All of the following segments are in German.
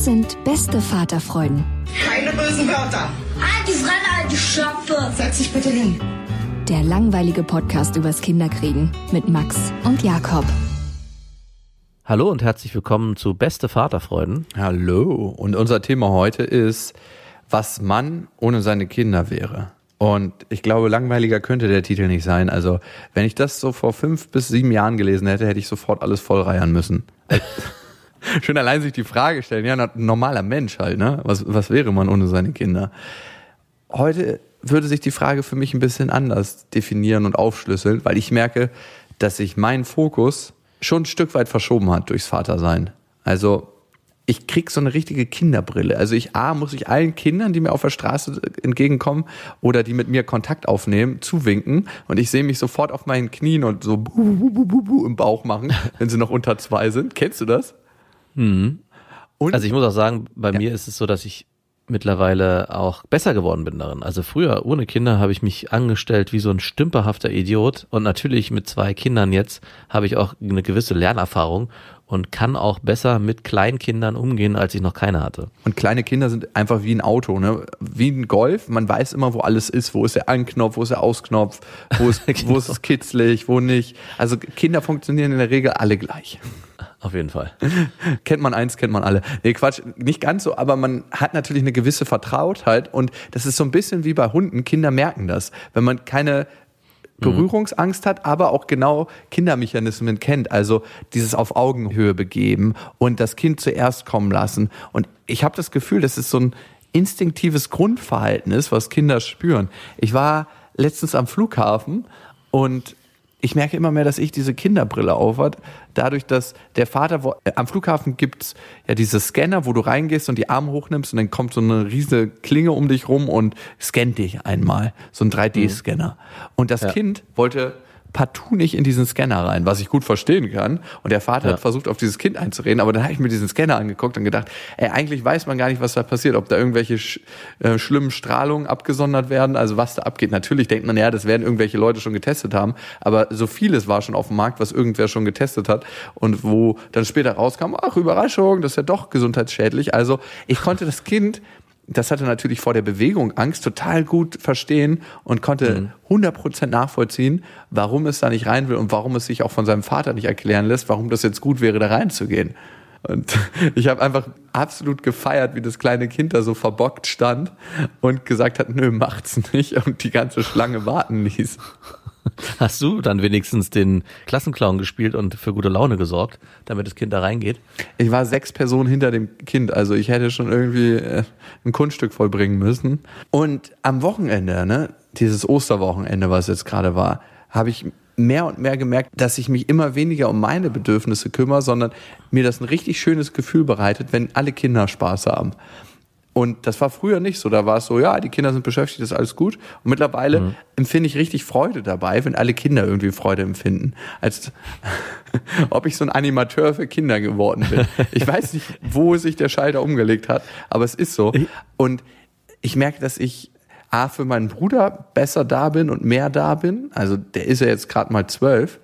Das sind beste Vaterfreuden. Keine bösen Wörter. Alte Fremde, alte Schöpfe. Setz dich bitte hin. Der langweilige Podcast übers Kinderkriegen mit Max und Jakob. Hallo und herzlich willkommen zu Beste Vaterfreuden. Hallo. Und unser Thema heute ist, was Mann ohne seine Kinder wäre. Und ich glaube, langweiliger könnte der Titel nicht sein. Also, wenn ich das so vor fünf bis sieben Jahren gelesen hätte, hätte ich sofort alles vollreiern müssen. Schon allein sich die Frage stellen, ja, ein normaler Mensch halt, ne? Was, was wäre man ohne seine Kinder? Heute würde sich die Frage für mich ein bisschen anders definieren und aufschlüsseln, weil ich merke, dass sich mein Fokus schon ein Stück weit verschoben hat durchs Vatersein. Also ich krieg so eine richtige Kinderbrille. Also ich A, muss ich allen Kindern, die mir auf der Straße entgegenkommen oder die mit mir Kontakt aufnehmen, zuwinken und ich sehe mich sofort auf meinen Knien und so bu, bu, bu, bu im Bauch machen, wenn sie noch unter zwei sind. Kennst du das? Und Also ich muss auch sagen, bei mir ist es so, dass ich mittlerweile auch besser geworden bin darin. Also früher ohne Kinder habe ich mich angestellt wie so ein stümperhafter Idiot und natürlich mit zwei Kindern jetzt habe ich auch eine gewisse Lernerfahrung und kann auch besser mit Kleinkindern umgehen, als ich noch keine hatte. Und kleine Kinder sind einfach wie ein Auto, ne? Wie ein Golf. Man weiß immer, wo alles ist. Wo ist der Anknopf, wo ist der Ausknopf, wo ist, wo ist es kitzlig, wo nicht. Also Kinder funktionieren in der Regel alle gleich. Auf jeden Fall. kennt man eins, kennt man alle. Nee, Quatsch, nicht ganz so, aber man hat natürlich eine gewisse Vertrautheit und das ist so ein bisschen wie bei Hunden. Kinder merken das. Wenn man keine Berührungsangst hat, aber auch genau Kindermechanismen kennt, also dieses auf Augenhöhe begeben und das Kind zuerst kommen lassen. Und ich habe das Gefühl, das ist so ein instinktives Grundverhalten ist, was Kinder spüren. Ich war letztens am Flughafen und ich merke immer mehr, dass ich diese Kinderbrille aufhat. Dadurch, dass der Vater, wo, äh, am Flughafen gibt's ja diese Scanner, wo du reingehst und die Arme hochnimmst und dann kommt so eine riesige Klinge um dich rum und scannt dich einmal. So ein 3D-Scanner. Und das Ja. Kind wollte partout nicht in diesen Scanner rein, was ich gut verstehen kann. Und der Vater Ja. hat versucht, auf dieses Kind einzureden, aber dann habe ich mir diesen Scanner angeguckt und gedacht, ey, eigentlich weiß man gar nicht, was da passiert, ob da irgendwelche sch äh, schlimmen Strahlungen abgesondert werden, also was da abgeht. Natürlich denkt man, ja, das werden irgendwelche Leute schon getestet haben, aber so vieles war schon auf dem Markt, was irgendwer schon getestet hat und wo dann später rauskam, ach, Überraschung, das ist ja doch gesundheitsschädlich. Also ich konnte das Kind das hatte natürlich vor der Bewegung Angst total gut verstehen und konnte 100% nachvollziehen, warum es da nicht rein will und warum es sich auch von seinem Vater nicht erklären lässt, warum das jetzt gut wäre, da reinzugehen. Und ich habe einfach absolut gefeiert, wie das kleine Kind da so verbockt stand und gesagt hat, nö, macht's nicht und die ganze Schlange warten ließ. Hast du dann wenigstens den Klassenclown gespielt und für gute Laune gesorgt, damit das Kind da reingeht? Ich war sechs Personen hinter dem Kind, also ich hätte schon irgendwie äh, ein Kunststück vollbringen müssen. Und am Wochenende, ne, dieses Osterwochenende, was jetzt gerade war, habe ich mehr und mehr gemerkt, dass ich mich immer weniger um meine Bedürfnisse kümmere, sondern mir das ein richtig schönes Gefühl bereitet, wenn alle Kinder Spaß haben. Und das war früher nicht so. Da war es so, ja, die Kinder sind beschäftigt, ist alles gut. Und mittlerweile empfinde ich richtig Freude dabei, wenn alle Kinder irgendwie Freude empfinden. Als ob ich so ein Animateur für Kinder geworden bin. Ich weiß nicht, wo sich der Schalter umgelegt hat, aber es ist so. Und ich merke, dass ich A, für meinen Bruder besser da bin und mehr da bin. Also der ist ja jetzt gerade mal zwölf.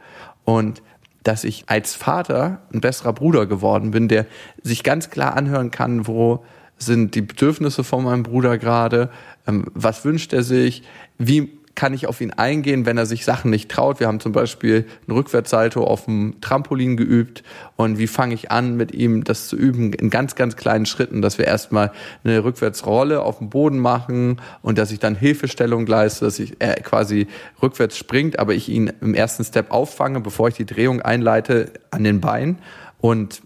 Und dass ich als Vater ein besserer Bruder geworden bin, der sich ganz klar anhören kann, wo sind die Bedürfnisse von meinem Bruder gerade, ähm, was wünscht er sich, wie kann ich auf ihn eingehen, wenn er sich Sachen nicht traut. Wir haben zum Beispiel ein Rückwärtssalto auf dem Trampolin geübt. Und wie fange ich an, mit ihm das zu üben? In ganz, ganz kleinen Schritten, dass wir erstmal eine Rückwärtsrolle auf dem Boden machen und dass ich dann Hilfestellung leiste, dass ich er quasi rückwärts springt, aber ich ihn im ersten Step auffange, bevor ich die Drehung einleite an den Beinen. Und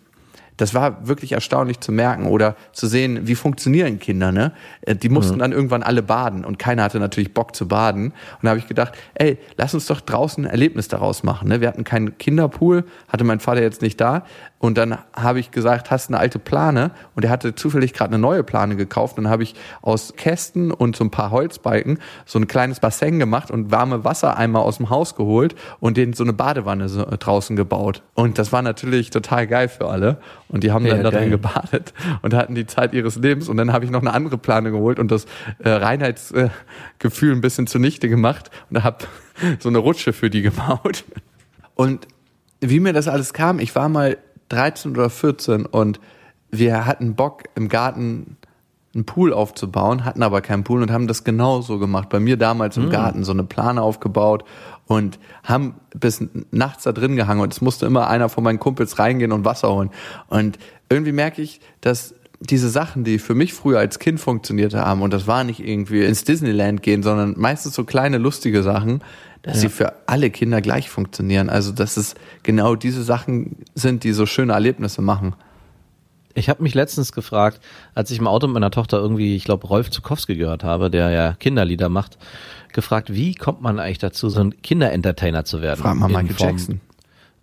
das war wirklich erstaunlich zu merken oder zu sehen, wie funktionieren Kinder, ne? Äh, Die mussten dann irgendwann alle baden und keiner hatte natürlich Bock zu baden. Und da habe ich gedacht, ey, lass uns doch draußen ein Erlebnis daraus machen. Ne? Wir hatten keinen Kinderpool, hatte mein Vater jetzt nicht da. Und dann habe ich gesagt, hast du eine alte Plane? Und er hatte zufällig gerade eine neue Plane gekauft. Und dann habe ich aus Kästen und so ein paar Holzbalken so ein kleines Bassin gemacht und warme Wassereimer aus dem Haus geholt und denen so eine Badewanne so draußen gebaut. Und das war natürlich total geil für alle. Und die haben dann Ja, darin geil. gebadet und hatten die Zeit ihres Lebens. Und dann habe ich noch eine andere Plane geholt und das äh, Reinheitsgefühl ein bisschen zunichte gemacht und habe so eine Rutsche für die gebaut. Und wie mir das alles kam, ich war mal 13 oder 14 und wir hatten Bock im Garten einen Pool aufzubauen, hatten aber keinen Pool und haben das genauso gemacht. Bei mir damals im Garten so eine Plane aufgebaut und haben bis nachts da drin gehangen und es musste immer einer von meinen Kumpels reingehen und Wasser holen. Und irgendwie merke ich, dass diese Sachen, die für mich früher als Kind funktioniert haben, und das war nicht irgendwie ins Disneyland gehen, sondern meistens so kleine lustige Sachen, dass sie für alle Kinder gleich funktionieren. Also, dass es genau diese Sachen sind, die so schöne Erlebnisse machen. Ich habe mich letztens gefragt, als ich im Auto mit meiner Tochter irgendwie, ich glaube, Rolf Zukowski gehört habe, der ja Kinderlieder macht, gefragt, wie kommt man eigentlich dazu, so ein Kinderentertainer zu werden? Frag mal Michael Form- Jackson.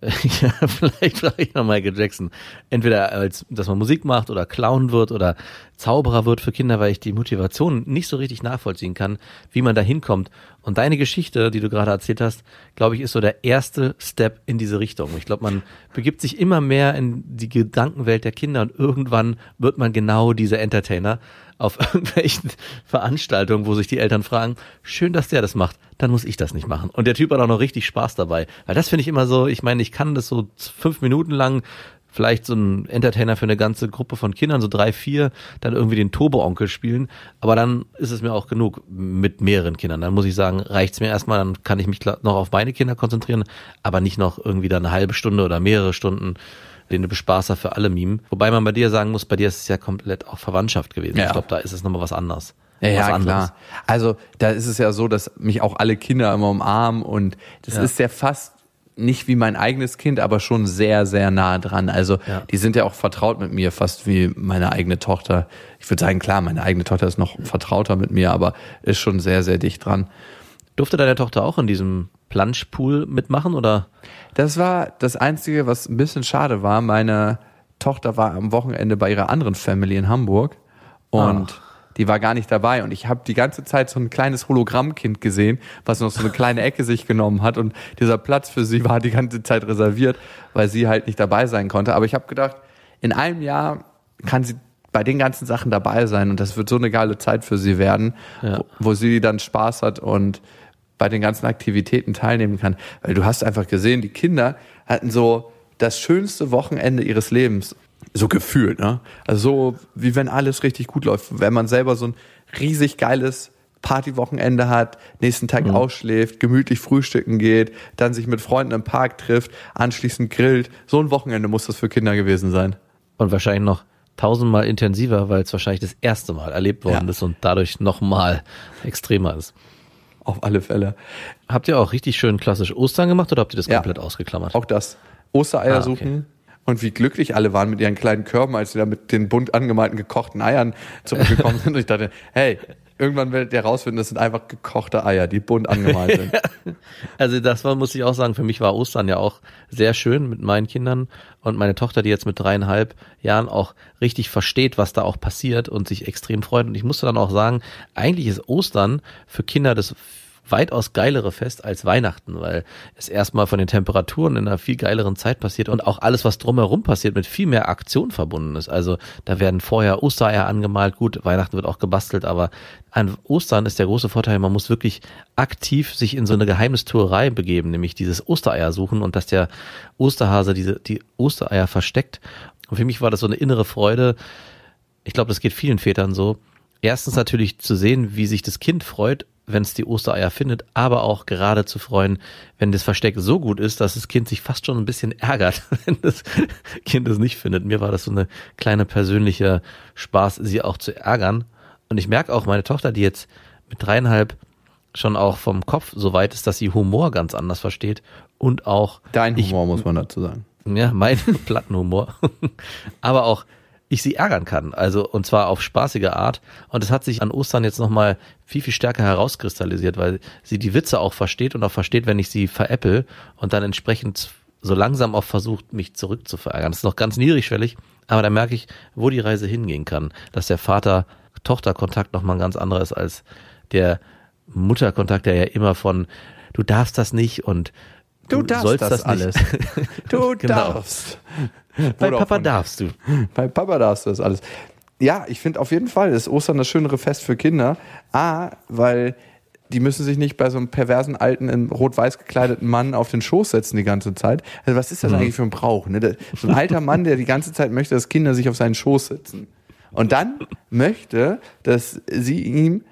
ja, vielleicht frage ich noch Michael Jackson. Entweder als, dass man Musik macht oder Clown wird oder Zauberer wird für Kinder, weil ich die Motivation nicht so richtig nachvollziehen kann, wie man da hinkommt. Und deine Geschichte, die du gerade erzählt hast, glaube ich, ist so der erste Step in diese Richtung. Ich glaube, man begibt sich immer mehr in die Gedankenwelt der Kinder und irgendwann wird man genau dieser Entertainer auf irgendwelchen Veranstaltungen, wo sich die Eltern fragen, schön, dass der das macht, dann muss ich das nicht machen. Und der Typ hat auch noch richtig Spaß dabei. Weil das finde ich immer so, ich meine, ich kann das so fünf Minuten lang, vielleicht so ein Entertainer für eine ganze Gruppe von Kindern, so drei, vier, dann irgendwie den Turbo-Onkel spielen. Aber dann ist es mir auch genug mit mehreren Kindern. Dann muss ich sagen, reicht's mir erstmal, dann kann ich mich noch auf meine Kinder konzentrieren, aber nicht noch irgendwie dann eine halbe Stunde oder mehrere Stunden den Bespaßer für alle mimen. Wobei man bei dir sagen muss, bei dir ist es ja komplett auch Verwandtschaft gewesen. Ja. Ich glaube, da ist es nochmal was anderes. Ja, ja, klar. Also da ist es ja so, dass mich auch alle Kinder immer umarmen und das Ja. ist ja fast nicht wie mein eigenes Kind, aber schon sehr, sehr nah dran. Also Ja. die sind ja auch vertraut mit mir, fast wie meine eigene Tochter. Ich würde sagen, klar, meine eigene Tochter ist noch vertrauter mit mir, aber ist schon sehr, sehr dicht dran. Durfte deine Tochter auch in diesem Planschpool mitmachen oder? Das war das Einzige, was ein bisschen schade war. Meine Tochter war am Wochenende bei ihrer anderen Family in Hamburg und die war gar nicht dabei. Und ich habe die ganze Zeit so ein kleines Hologrammkind gesehen, was noch so eine kleine Ecke sich genommen hat. Und dieser Platz für sie war die ganze Zeit reserviert, weil sie halt nicht dabei sein konnte. Aber ich habe gedacht, in einem Jahr kann sie bei den ganzen Sachen dabei sein und das wird so eine geile Zeit für sie werden, Ja. wo, wo sie dann Spaß hat und bei den ganzen Aktivitäten teilnehmen kann. Weil du hast einfach gesehen, die Kinder hatten so das schönste Wochenende ihres Lebens. So gefühlt, ne? Also so, wie wenn alles richtig gut läuft. Wenn man selber so ein riesig geiles Partywochenende hat, nächsten Tag ausschläft, gemütlich frühstücken geht, dann sich mit Freunden im Park trifft, anschließend grillt. So ein Wochenende muss das für Kinder gewesen sein. Und wahrscheinlich noch tausendmal intensiver, weil es wahrscheinlich das erste Mal erlebt worden Ja. ist und dadurch nochmal extremer ist. Auf alle Fälle. Habt ihr auch richtig schön klassisch Ostern gemacht oder habt ihr das Ja. komplett ausgeklammert? Auch das. Ostereier Ah, okay. suchen. Und wie glücklich alle waren mit ihren kleinen Körben, als sie da mit den bunt angemalten gekochten Eiern zurückgekommen sind. Und ich dachte, hey, irgendwann werdet ihr rausfinden, das sind einfach gekochte Eier, die bunt angemalt sind. Also das war, muss ich auch sagen, für mich war Ostern ja auch sehr schön mit meinen Kindern und meine Tochter, die jetzt mit dreieinhalb Jahren auch richtig versteht, was da auch passiert und sich extrem freut. Und ich musste dann auch sagen, eigentlich ist Ostern für Kinder das weitaus geilere Fest als Weihnachten, weil es erstmal von den Temperaturen in einer viel geileren Zeit passiert und auch alles, was drumherum passiert, mit viel mehr Aktion verbunden ist. Also da werden vorher Ostereier angemalt, gut, Weihnachten wird auch gebastelt, aber an Ostern ist der große Vorteil, man muss wirklich aktiv sich in so eine Geheimnistuerei begeben, nämlich dieses Ostereier suchen und dass der Osterhase diese, die Ostereier versteckt. Und für mich war das so eine innere Freude. Ich glaube, das geht vielen Vätern so. Erstens natürlich zu sehen, wie sich das Kind freut, wenn es die Ostereier findet, aber auch gerade zu freuen, wenn das Versteck so gut ist, dass das Kind sich fast schon ein bisschen ärgert, wenn das Kind es nicht findet. Mir war das so eine kleine persönliche Spaß, sie auch zu ärgern. Und ich merke auch, meine Tochter, die jetzt mit dreieinhalb schon auch vom Kopf so weit ist, dass sie Humor ganz anders versteht und auch Dein ich, Humor, muss man dazu sagen. ja, mein Plattenhumor, aber auch ich sie ärgern kann, also und zwar auf spaßige Art und es hat sich an Ostern jetzt nochmal viel, viel stärker herauskristallisiert, weil sie die Witze auch versteht und auch versteht, wenn ich sie veräpple und dann entsprechend so langsam auch versucht, mich zurück zu verärgern. Das ist noch ganz niedrigschwellig, aber da merke ich, wo die Reise hingehen kann, dass der Vater-Tochter-Kontakt nochmal ein ganz anderer ist als der Mutterkontakt, der ja immer von du darfst das nicht und Du darfst sollst das, das alles. Du Genau. darfst. Bei Papa von- darfst du. Bei Papa darfst du das alles. Ja, ich finde auf jeden Fall ist Ostern das schönere Fest für Kinder. A, weil die müssen sich nicht bei so einem perversen alten, in rot-weiß gekleideten Mann auf den Schoß setzen die ganze Zeit. Also was ist das eigentlich für ein Brauch? Ne? So ein alter Mann, der die ganze Zeit möchte, dass Kinder sich auf seinen Schoß setzen. Und dann möchte, dass sie ihm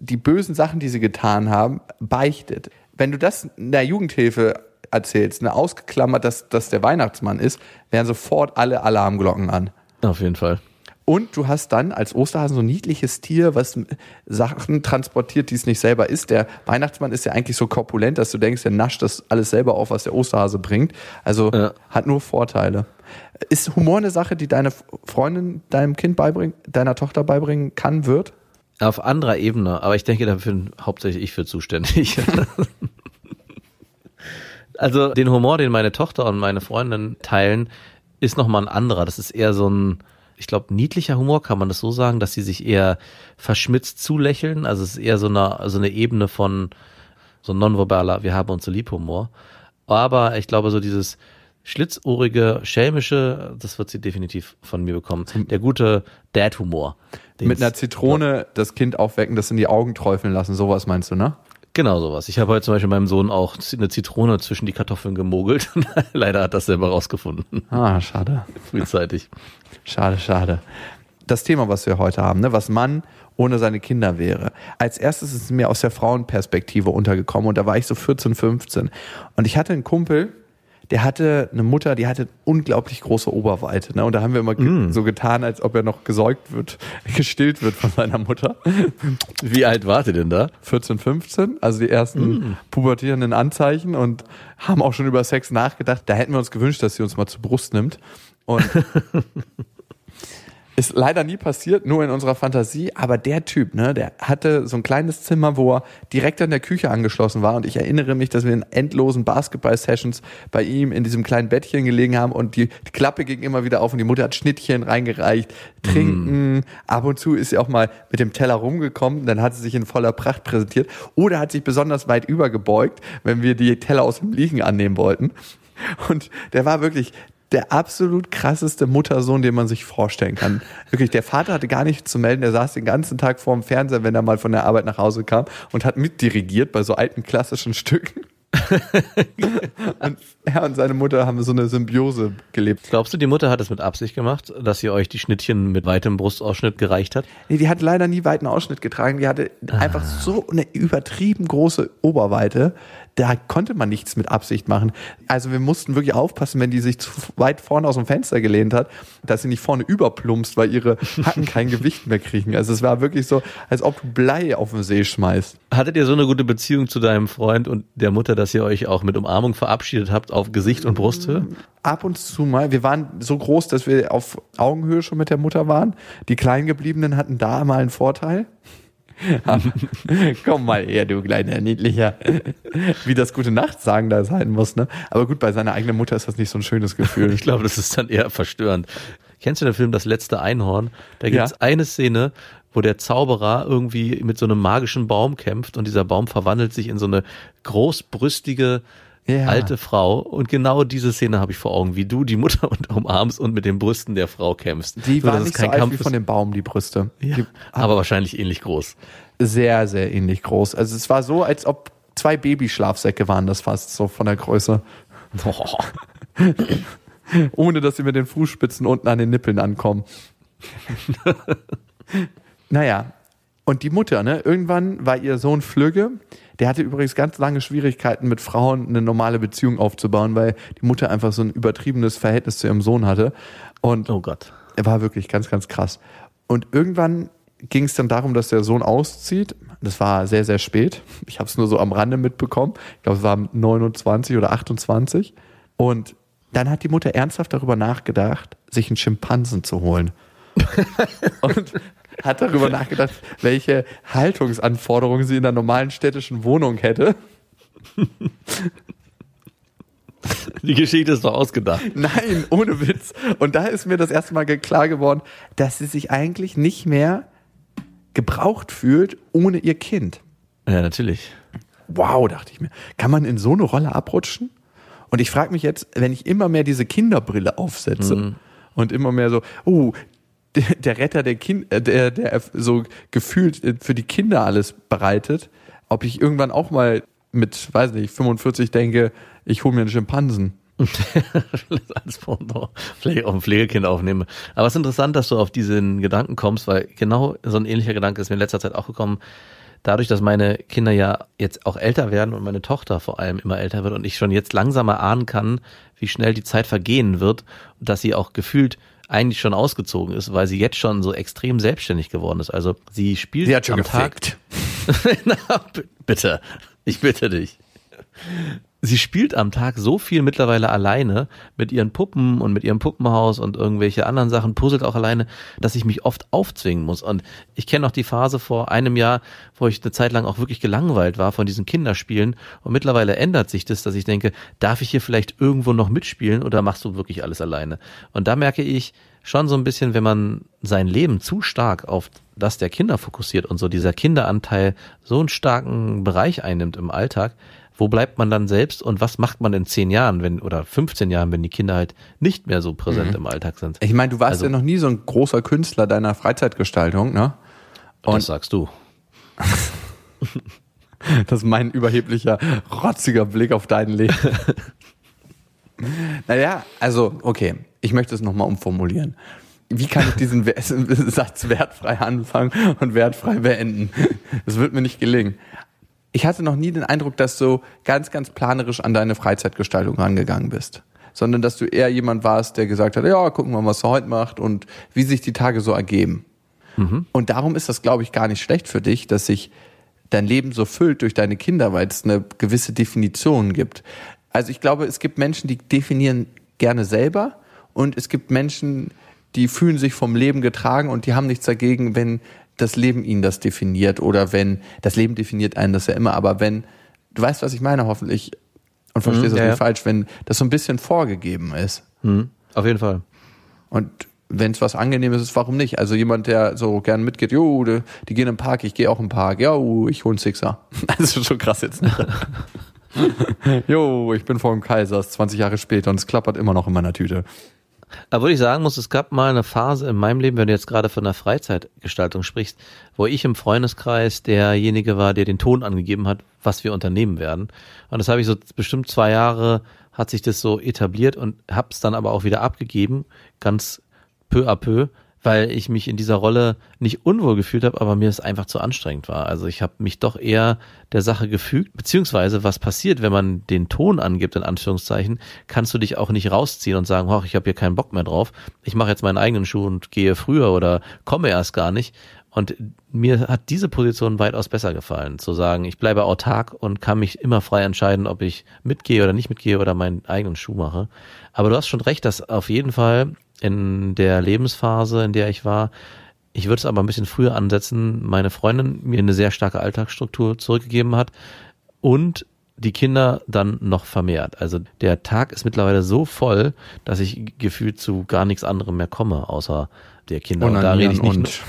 die bösen Sachen, die sie getan haben, beichtet. Wenn du das in der Jugendhilfe erzählst, ne, ausgeklammert, dass das der Weihnachtsmann ist, wären sofort alle Alarmglocken an. Auf jeden Fall. Und du hast dann als Osterhasen so ein niedliches Tier, was Sachen transportiert, die es nicht selber ist. Der Weihnachtsmann ist ja eigentlich so korpulent, dass du denkst, der nascht das alles selber auf, was der Osterhase bringt. Also Ja. hat nur Vorteile. Ist Humor eine Sache, die deine Freundin deinem Kind beibringen, deiner Tochter beibringen kann, wird? Auf anderer Ebene, aber ich denke, dafür bin hauptsächlich ich für zuständig. also den Humor, den meine Tochter und meine Freundin teilen, ist nochmal ein anderer. Das ist eher so ein, ich glaube, niedlicher Humor, kann man das so sagen, dass sie sich eher verschmitzt zulächeln. Also es ist eher so eine, so eine Ebene von so ein nonverbaler, wir haben uns so lieb Humor. Aber ich glaube, so dieses schlitzohrige, schelmische, das wird sie definitiv von mir bekommen. Der gute Dad-Humor. Mit einer Zitrone das Kind aufwecken, das in die Augen träufeln lassen, sowas meinst du, ne? Genau sowas. Ich habe heute zum Beispiel meinem Sohn auch eine Zitrone zwischen die Kartoffeln gemogelt. Leider hat das selber rausgefunden. Ah, schade. Frühzeitig. Schade, schade. Das Thema, was wir heute haben, ne, was Mann ohne seine Kinder wäre. Als erstes ist es mir aus der Frauenperspektive untergekommen und da war ich so 14, 15. Und ich hatte einen Kumpel, der hatte eine Mutter, die hatte unglaublich große Oberweite. Ne? Und da haben wir immer ge so getan, als ob er noch gesäugt wird, gestillt wird von seiner Mutter. Wie alt wart ihr denn da? 14, 15, also die ersten pubertierenden Anzeichen und haben auch schon über Sex nachgedacht. Da hätten wir uns gewünscht, dass sie uns mal zur Brust nimmt. Und ist leider nie passiert, nur in unserer Fantasie. Aber der Typ, ne, der hatte so ein kleines Zimmer, wo er direkt an der Küche angeschlossen war. Und ich erinnere mich, dass wir in endlosen Basketball-Sessions bei ihm in diesem kleinen Bettchen gelegen haben und die, die Klappe ging immer wieder auf und die Mutter hat Schnittchen reingereicht, trinken. Ab und zu ist sie auch mal mit dem Teller rumgekommen, dann hat sie sich in voller Pracht präsentiert oder hat sich besonders weit übergebeugt, wenn wir die Teller aus dem Liegen annehmen wollten. Und der war wirklich der absolut krasseste Muttersohn, den man sich vorstellen kann. Wirklich, der Vater hatte gar nichts zu melden. Der saß den ganzen Tag vorm Fernseher, wenn er mal von der Arbeit nach Hause kam und hat mitdirigiert bei so alten klassischen Stücken. und er und seine Mutter haben so eine Symbiose gelebt. Glaubst du, die Mutter hat es mit Absicht gemacht, dass sie euch die Schnittchen mit weitem Brustausschnitt gereicht hat? Nee, die hat leider nie weiten Ausschnitt getragen. Die hatte einfach so eine übertrieben große Oberweite. Da konnte man nichts mit Absicht machen. Also wir mussten wirklich aufpassen, wenn die sich zu weit vorne aus dem Fenster gelehnt hat, dass sie nicht vorne überplumpst, weil ihre Hacken kein Gewicht mehr kriegen. Also es war wirklich so, als ob du Blei auf den See schmeißt. Hattet ihr so eine gute Beziehung zu deinem Freund und der Mutter, dass ihr euch auch mit Umarmung verabschiedet habt auf Gesicht und Brusthöhe? Ab und zu mal. Wir waren so groß, dass wir auf Augenhöhe schon mit der Mutter waren. Die Kleingebliebenen hatten da mal einen Vorteil. Komm mal her, du kleiner Niedlicher. Wie das gute Nacht sagen da sein muss, ne? Aber gut, bei seiner eigenen Mutter ist das nicht so ein schönes Gefühl. Ich glaube, das ist dann eher verstörend. Kennst du den Film Das letzte Einhorn? Da gibt es Ja. eine Szene, wo der Zauberer irgendwie mit so einem magischen Baum kämpft und dieser Baum verwandelt sich in so eine großbrüstige Ja. alte Frau. Und genau diese Szene habe ich vor Augen, wie du die Mutter umarmst und mit den Brüsten der Frau kämpfst. Die Nur, war dass es nicht so kein alt Kampf wie von dem Baum, die Brüste. Ja, Die aber wahrscheinlich ähnlich groß. sehr, sehr ähnlich groß. Also es war so, als ob zwei Babyschlafsäcke waren das fast, so von der Größe. Ohne dass sie mit den Fußspitzen unten an den Nippeln ankommen. naja, Und die Mutter, ne, irgendwann war ihr Sohn Flügge. Der hatte übrigens ganz lange Schwierigkeiten mit Frauen eine normale Beziehung aufzubauen, weil die Mutter einfach so ein übertriebenes Verhältnis zu ihrem Sohn hatte. Und Oh Gott. er war wirklich ganz, ganz krass. Und irgendwann ging es dann darum, dass der Sohn auszieht. Das war sehr, sehr spät. Ich habe es nur so am Rande mitbekommen. Ich glaube, es war 29 oder 28. Und dann hat die Mutter ernsthaft darüber nachgedacht, sich einen Schimpansen zu holen. Und hat darüber nachgedacht, welche Haltungsanforderungen sie in einer normalen städtischen Wohnung hätte. Die Geschichte ist doch ausgedacht. Nein, ohne Witz. Und da ist mir das erste Mal klar geworden, dass sie sich eigentlich nicht mehr gebraucht fühlt ohne ihr Kind. Ja, natürlich. Wow, dachte ich mir. Kann man in so eine Rolle abrutschen? Und ich frage mich jetzt, wenn ich immer mehr diese Kinderbrille aufsetze und immer mehr so, oh, der, Retter der Kind, äh, der, der so gefühlt äh, für die Kinder alles bereitet, ob ich irgendwann auch mal mit, weiß nicht, 45 denke, ich hole mir einen Schimpansen. als vielleicht auch ein Pflegekind aufnehme. Aber es ist interessant, dass du auf diesen Gedanken kommst, weil genau so ein ähnlicher Gedanke ist mir in letzter Zeit auch gekommen. Dadurch, dass meine Kinder ja jetzt auch älter werden und meine Tochter vor allem immer älter wird und ich schon jetzt langsam erahnen kann, wie schnell die Zeit vergehen wird und dass sie auch gefühlt eigentlich schon ausgezogen ist, weil sie jetzt schon so extrem selbstständig geworden ist. Also sie spielt Sie hat schon am Tag gefickt. Na, b- bitte, ich bitte dich. Sie spielt am Tag so viel mittlerweile alleine mit ihren Puppen und mit ihrem Puppenhaus und irgendwelche anderen Sachen, puzzelt auch alleine, dass ich mich oft aufzwingen muss. Und ich kenne noch die Phase vor einem Jahr, wo ich eine Zeit lang auch wirklich gelangweilt war von diesen Kinderspielen. Und mittlerweile ändert sich das, dass ich denke, darf ich hier vielleicht irgendwo noch mitspielen oder machst du wirklich alles alleine? Und da merke ich, schon so ein bisschen, wenn man sein Leben zu stark auf das der Kinder fokussiert und so dieser Kinderanteil so einen starken Bereich einnimmt im Alltag, wo bleibt man dann selbst und was macht man in zehn Jahren, wenn oder 15 Jahren, wenn die Kinder halt nicht mehr so präsent im Alltag sind? Ich meine, du warst Also- ja noch nie so ein großer Künstler deiner Freizeitgestaltung, ne? das sagst du. Das ist mein überheblicher, rotziger Blick auf dein Leben. naja, also, okay, ich möchte es nochmal umformulieren. Wie kann ich diesen Satz wertfrei anfangen und wertfrei beenden? Das wird mir nicht gelingen. Ich hatte noch nie den Eindruck, dass du ganz, ganz planerisch an deine Freizeitgestaltung rangegangen bist. Sondern dass du eher jemand warst, der gesagt hat, ja, gucken wir mal, was er heute macht und wie sich die Tage so ergeben. Und darum ist das, glaube ich, gar nicht schlecht für dich, dass sich dein Leben so füllt durch deine Kinder, weil es eine gewisse Definition gibt. Also ich glaube, es gibt Menschen, die definieren gerne selber und es gibt Menschen, die fühlen sich vom Leben getragen und die haben nichts dagegen, wenn das Leben ihnen das definiert oder wenn das Leben definiert einen das ja immer, aber wenn du weißt, was ich meine, hoffentlich und verstehst das ja, nicht ja. falsch, wenn das so ein bisschen vorgegeben ist. Hm, auf jeden Fall. Und wenn es was Angenehmes ist, warum nicht? Also jemand, der so gern mitgeht, jo, die, die gehen im Park, ich gehe auch im Park, ja, ich hol einen Sixer. Das ist schon krass jetzt. Ne? jo, ich bin vor dem Kaisers, 20 Jahre später und es klappert immer noch in meiner Tüte. Aber würde ich sagen muss, es gab mal eine Phase in meinem Leben, wenn du jetzt gerade von der Freizeitgestaltung sprichst, wo ich im Freundeskreis derjenige war, der den Ton angegeben hat, was wir unternehmen werden. Und das habe ich so bestimmt zwei Jahre, hat sich das so etabliert und habe es dann aber auch wieder abgegeben, ganz peu à peu, weil ich mich in dieser Rolle nicht unwohl gefühlt habe, aber mir es einfach zu anstrengend war. Also ich habe mich doch eher der Sache gefügt, beziehungsweise was passiert, wenn man den Ton angibt, in Anführungszeichen, kannst du dich auch nicht rausziehen und sagen, hoch, ich habe hier keinen Bock mehr drauf, ich mache jetzt meinen eigenen Schuh und gehe früher oder komme erst gar nicht. Und mir hat diese Position weitaus besser gefallen, zu sagen, ich bleibe autark und kann mich immer frei entscheiden, ob ich mitgehe oder nicht mitgehe oder meinen eigenen Schuh mache. Aber du hast schon recht, dass auf jeden Fall in der Lebensphase, in der ich war, ich würde es aber ein bisschen früher ansetzen, meine Freundin mir eine sehr starke Alltagsstruktur zurückgegeben hat und die Kinder dann noch vermehrt. Also der Tag ist mittlerweile so voll, dass ich gefühlt zu gar nichts anderem mehr komme, außer der Kinder. Und da rede ich nicht und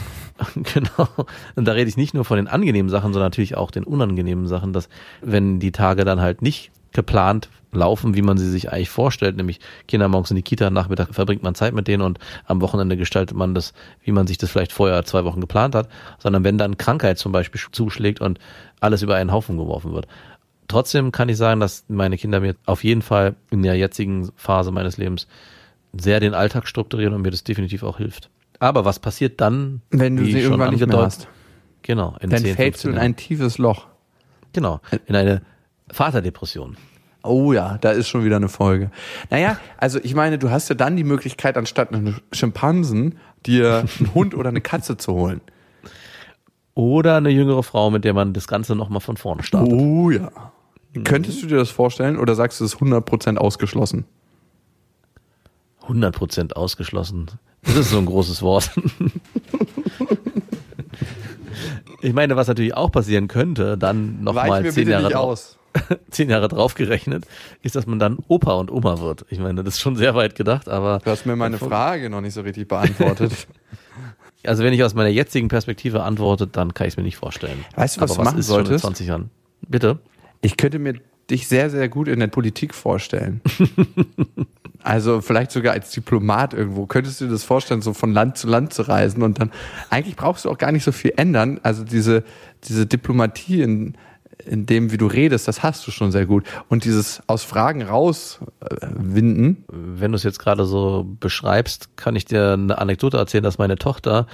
nur, genau. Und da rede ich nicht nur von den angenehmen Sachen, sondern natürlich auch den unangenehmen Sachen, dass wenn die Tage dann halt nicht geplant laufen, wie man sie sich eigentlich vorstellt, nämlich Kinder morgens in die Kita, Nachmittag verbringt man Zeit mit denen und am Wochenende gestaltet man das, wie man sich das vielleicht vorher zwei Wochen geplant hat, sondern wenn dann Krankheit zum Beispiel zuschlägt und alles über einen Haufen geworfen wird. Trotzdem kann ich sagen, dass meine Kinder mir auf jeden Fall in der jetzigen Phase meines Lebens sehr den Alltag strukturieren und mir das definitiv auch hilft. Aber was passiert dann? wenn du sie irgendwann nicht mehr hast. Genau. In Dann 10, fällst du 15 in ein tiefes Loch. Genau. In eine Vaterdepression. Oh ja, da ist schon wieder eine Folge. Naja, also ich meine, du hast ja dann die Möglichkeit, anstatt einen Schimpansen, dir einen Hund oder eine Katze zu holen. Oder eine jüngere Frau, mit der man das Ganze nochmal von vorne startet. Oh ja. Könntest du dir das vorstellen oder sagst du, es ist 100% ausgeschlossen? 100% ausgeschlossen. Das ist so ein großes Wort. Ich meine, was natürlich auch passieren könnte, dann nochmal zehn Jahre, drauf, zehn Jahre draufgerechnet, ist, dass man dann Opa und Oma wird. Ich meine, das ist schon sehr weit gedacht, aber Du hast mir meine Frage noch nicht so richtig beantwortet. also wenn ich aus meiner jetzigen Perspektive antworte, dann kann ich es mir nicht vorstellen. Weißt du, was aber du machen ist schon in solltest? 20 Jahren? Bitte? Ich könnte mir dich sehr, sehr gut in der Politik vorstellen. Also vielleicht sogar als Diplomat irgendwo. Könntest du dir das vorstellen, so von Land zu Land zu reisen und dann, eigentlich brauchst du auch gar nicht so viel ändern. Also diese, diese Diplomatie in, in dem, wie du redest, das hast du schon sehr gut. Und dieses aus Fragen rauswinden, Wenn du es jetzt gerade so beschreibst, kann ich dir eine Anekdote erzählen, dass meine Tochter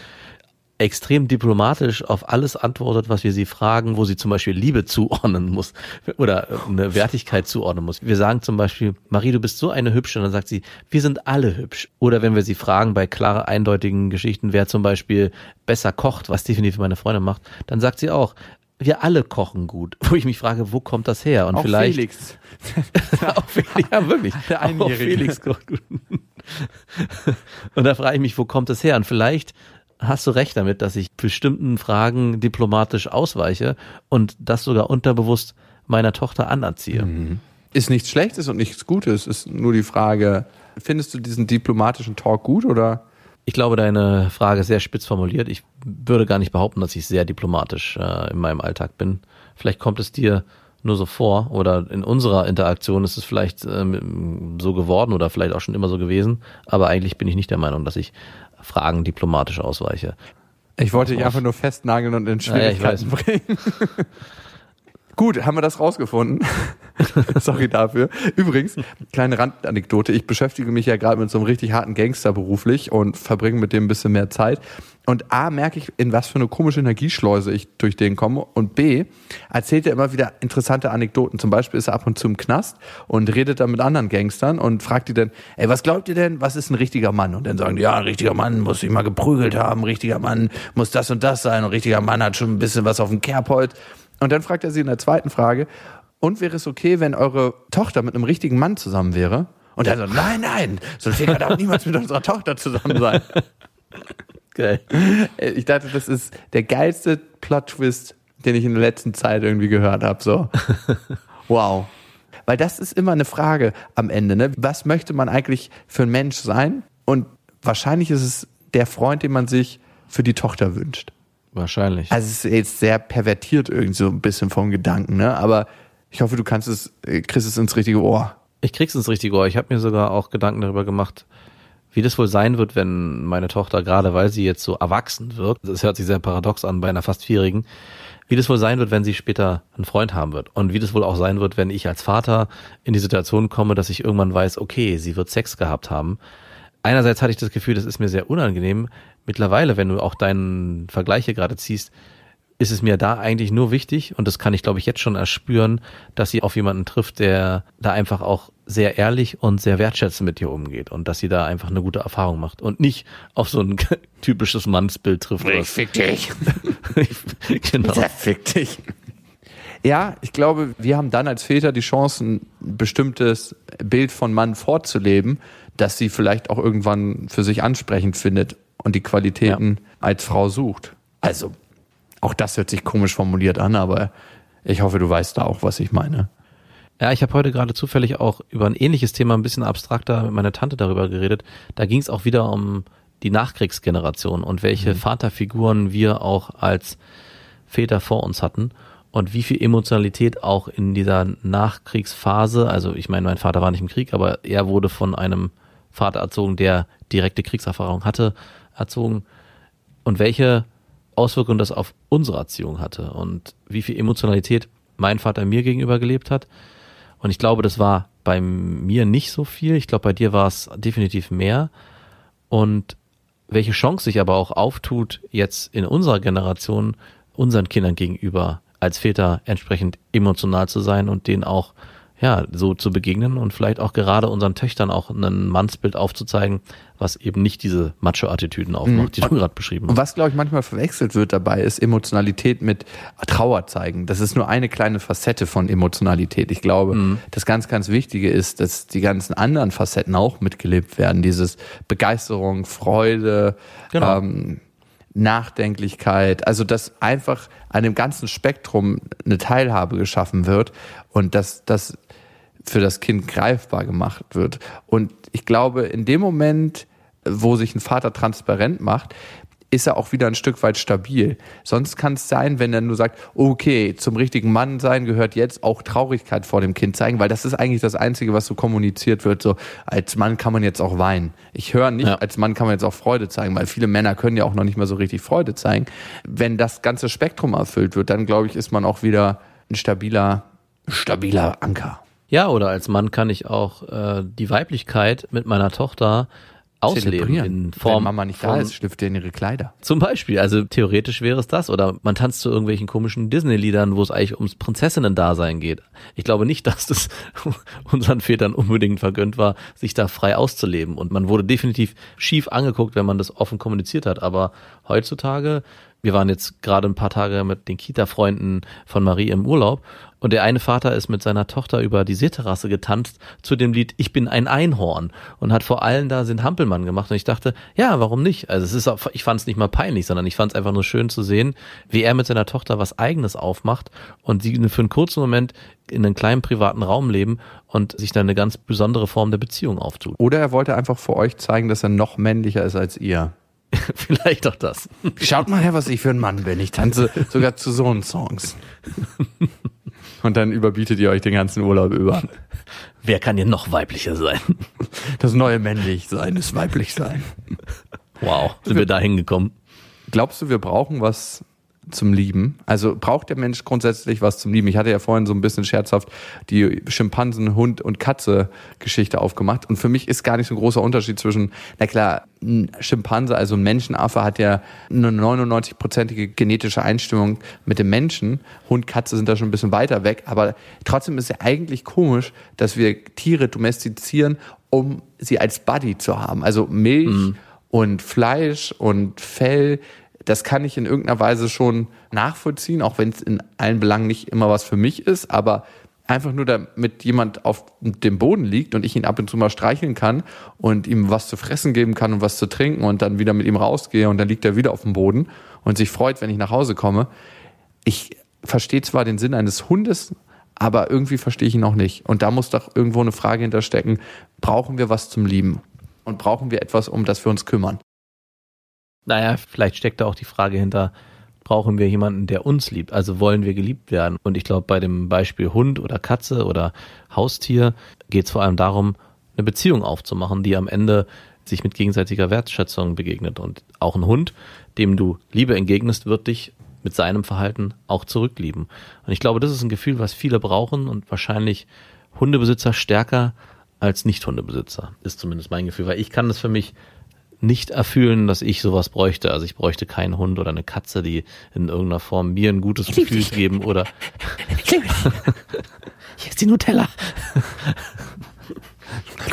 extrem diplomatisch auf alles antwortet, was wir sie fragen, wo sie zum Beispiel Liebe zuordnen muss oder eine Wertigkeit zuordnen muss. Wir sagen zum Beispiel, Marie, du bist so eine Hübsche, und dann sagt sie, wir sind alle hübsch. Oder wenn wir sie fragen bei klare, eindeutigen Geschichten, wer zum Beispiel besser kocht, was definitiv meine Freundin macht, dann sagt sie auch, wir alle kochen gut. Wo ich mich frage, wo kommt das her? Und auch vielleicht Felix. auch Felix, ja wirklich. Der Auch. Felix kocht gut. Und da frage ich mich, wo kommt das her? Und vielleicht hast du recht damit, dass ich bestimmten Fragen diplomatisch ausweiche und das sogar unterbewusst meiner Tochter anerziehe. Ist nichts Schlechtes und nichts Gutes. Ist nur die Frage, findest du diesen diplomatischen Talk gut oder? Ich glaube, deine Frage ist sehr spitz formuliert. Ich würde gar nicht behaupten, dass ich sehr diplomatisch äh, in meinem Alltag bin. Vielleicht kommt es dir nur so vor oder in unserer Interaktion ist es vielleicht ähm, so geworden oder vielleicht auch schon immer so gewesen. Aber eigentlich bin ich nicht der Meinung, dass ich Fragen diplomatisch ausweiche. Ich wollte dich einfach nur festnageln und in Schwierigkeiten bringen. Gut, haben wir das rausgefunden. Sorry dafür. Übrigens, kleine Randanekdote. Ich beschäftige mich ja gerade mit so einem richtig harten Gangster beruflich und verbringe mit dem ein bisschen mehr Zeit. Und A, merke ich, in was für eine komische Energieschleuse ich durch den komme. Und B, erzählt er immer wieder interessante Anekdoten. Zum Beispiel ist er ab und zu im Knast und redet dann mit anderen Gangstern und fragt die dann, ey, was glaubt ihr denn, was ist ein richtiger Mann? Und dann sagen die, ja, ein richtiger Mann muss sich mal geprügelt haben, ein richtiger Mann muss das und das sein, ein richtiger Mann hat schon ein bisschen was auf dem Kerbholz. Und dann fragt er sie in der zweiten Frage, und wäre es okay, wenn eure Tochter mit einem richtigen Mann zusammen wäre? Und er so, nein, nein, so ein Finger darf niemals mit unserer Tochter zusammen sein. Geil. Äh, Ich dachte, das ist der geilste Plot-Twist, den ich in der letzten Zeit irgendwie gehört habe. So. Wow. Weil das ist immer eine Frage am Ende. Ne? Was möchte man eigentlich für ein Mensch sein? Und wahrscheinlich ist es der Freund, den man sich für die Tochter wünscht. Wahrscheinlich. Also es ist jetzt sehr pervertiert irgendwie so ein bisschen vom Gedanken, ne? Aber ich hoffe, du kannst es, äh, kriegst es ins richtige Ohr. Ich krieg's ins richtige Ohr. Ich habe mir sogar auch Gedanken darüber gemacht, wie das wohl sein wird, wenn meine Tochter, gerade weil sie jetzt so erwachsen wirkt, das hört sich sehr paradox an bei einer fast Vierjährigen, wie das wohl sein wird, wenn sie später einen Freund haben wird. Und wie das wohl auch sein wird, wenn ich als Vater in die Situation komme, dass ich irgendwann weiß, okay, sie wird Sex gehabt haben. Einerseits hatte ich das Gefühl, das ist mir sehr unangenehm. Mittlerweile, wenn du auch deinen Vergleich hier gerade ziehst, ist es mir da eigentlich nur wichtig, und das kann ich glaube ich jetzt schon erspüren, dass sie auf jemanden trifft, der da einfach auch sehr ehrlich und sehr wertschätzend mit dir umgeht und dass sie da einfach eine gute Erfahrung macht und nicht auf so ein typisches Mannsbild trifft. was- fick dich. genau. Fick dich. Ja, ich glaube, wir haben dann als Väter die Chance, ein bestimmtes Bild von Mann vorzuleben, das sie vielleicht auch irgendwann für sich ansprechend findet und die Qualitäten als Frau sucht. Also, auch das hört sich komisch formuliert an, aber ich hoffe, du weißt da auch, was ich meine. Ja, ich habe heute gerade zufällig auch über ein ähnliches Thema ein bisschen abstrakter mit meiner Tante darüber geredet. Da ging es auch wieder um die Nachkriegsgeneration und welche Vaterfiguren wir auch als Väter vor uns hatten und wie viel Emotionalität auch in dieser Nachkriegsphase, also ich meine, mein Vater war nicht im Krieg, aber er wurde von einem Vater erzogen, der direkte Kriegserfahrung hatte, erzogen und welche Auswirkungen das auf unsere Erziehung hatte und wie viel Emotionalität mein Vater mir gegenüber gelebt hat. Und ich glaube, das war bei mir nicht so viel. Ich glaube, bei dir war es definitiv mehr. Und welche Chance sich aber auch auftut, jetzt in unserer Generation unseren Kindern gegenüber als Väter entsprechend emotional zu sein und denen auch ja, so zu begegnen und vielleicht auch gerade unseren Töchtern auch ein Mannsbild aufzuzeigen, was eben nicht diese Macho-Attitüden aufmacht, die du gerade beschrieben Und hast. was, glaube ich, manchmal verwechselt wird dabei, ist Emotionalität mit Trauer zeigen. Das ist nur eine kleine Facette von Emotionalität. Ich glaube, das ganz, ganz Wichtige ist, dass die ganzen anderen Facetten auch mitgelebt werden. Dieses Begeisterung, Freude, Genau. ähm, Nachdenklichkeit. Also, dass einfach an dem ganzen Spektrum eine Teilhabe geschaffen wird und dass das für das Kind greifbar gemacht wird. Und ich glaube, in dem Moment, wo sich ein Vater transparent macht, ist er auch wieder ein Stück weit stabil. Sonst kann es sein, wenn er nur sagt, okay, zum richtigen Mann sein gehört jetzt auch Traurigkeit vor dem Kind zeigen, weil das ist eigentlich das Einzige, was so kommuniziert wird. So, als Mann kann man jetzt auch weinen. Ich höre nicht, Ja. als Mann kann man jetzt auch Freude zeigen, weil viele Männer können ja auch noch nicht mal so richtig Freude zeigen. Wenn das ganze Spektrum erfüllt wird, dann glaube ich, ist man auch wieder ein stabiler, stabiler Anker. Ja, oder als Mann kann ich auch äh, die Weiblichkeit mit meiner Tochter ausleben in Form Wenn Mama nicht da von- ist, schlüpft ihr in ihre Kleider. Zum Beispiel, also theoretisch wäre es das. Oder man tanzt zu irgendwelchen komischen Disney-Liedern, wo es eigentlich ums Prinzessinnen-Dasein geht. Ich glaube nicht, dass das unseren Vätern unbedingt vergönnt war, sich da frei auszuleben. Und man wurde definitiv schief angeguckt, wenn man das offen kommuniziert hat. Aber heutzutage, wir waren jetzt gerade ein paar Tage mit den Kita-Freunden von Marie im Urlaub und der eine Vater ist mit seiner Tochter über die Seeterrasse getanzt zu dem Lied Ich bin ein Einhorn und hat vor allen da den Hampelmann gemacht und ich dachte, ja, warum nicht? Also es ist auch, ich fand es nicht mal peinlich, sondern ich fand es einfach nur schön zu sehen, wie er mit seiner Tochter was eigenes aufmacht und sie für einen kurzen Moment in einem kleinen privaten Raum leben und sich dann eine ganz besondere Form der Beziehung auftut. Oder er wollte einfach vor euch zeigen, dass er noch männlicher ist als ihr. Vielleicht auch das. Schaut mal her, was ich für ein Mann bin. Ich tanze sogar zu so einen Songs. Und dann überbietet ihr euch den ganzen Urlaub über. Wer kann hier noch weiblicher sein? Das neue männlich sein ist weiblich sein. Wow, sind wir da hingekommen? Glaubst du, wir brauchen was zum Lieben? Also braucht der Mensch grundsätzlich was zum Lieben? Ich hatte ja vorhin so ein bisschen scherzhaft die Schimpansen, Hund und Katze Geschichte aufgemacht. Und für mich ist gar nicht so ein großer Unterschied zwischen, na klar, ein Schimpanse, also ein Menschenaffe hat ja eine 99-prozentige genetische Einstimmung mit dem Menschen. Hund, Katze sind da schon ein bisschen weiter weg. Aber trotzdem ist ja eigentlich komisch, dass wir Tiere domestizieren, um sie als Buddy zu haben. Also Milch und Fleisch und Fell, das kann ich in irgendeiner Weise schon nachvollziehen, auch wenn es in allen Belangen nicht immer was für mich ist, aber einfach nur damit jemand auf dem Boden liegt und ich ihn ab und zu mal streicheln kann und ihm was zu fressen geben kann und was zu trinken und dann wieder mit ihm rausgehe und dann liegt er wieder auf dem Boden und sich freut, wenn ich nach Hause komme. Ich verstehe zwar den Sinn eines Hundes, aber irgendwie verstehe ich ihn auch nicht. Und da muss doch irgendwo eine Frage hinterstecken, brauchen wir was zum Lieben? Und brauchen wir etwas, um das wir uns kümmern? Naja, vielleicht steckt da auch die Frage hinter, brauchen wir jemanden, der uns liebt? Also wollen wir geliebt werden? Und ich glaube, bei dem Beispiel Hund oder Katze oder Haustier geht es vor allem darum, eine Beziehung aufzumachen, die am Ende sich mit gegenseitiger Wertschätzung begegnet. Und auch ein Hund, dem du Liebe entgegnest, wird dich mit seinem Verhalten auch zurücklieben. Und ich glaube, das ist ein Gefühl, was viele brauchen und wahrscheinlich Hundebesitzer stärker als Nicht-Hundebesitzer, ist zumindest mein Gefühl, weil ich kann das für mich nicht erfüllen, dass ich sowas bräuchte. Also ich bräuchte keinen Hund oder eine Katze, die in irgendeiner Form mir ein gutes Gefühl geben oder hier ist die Nutella.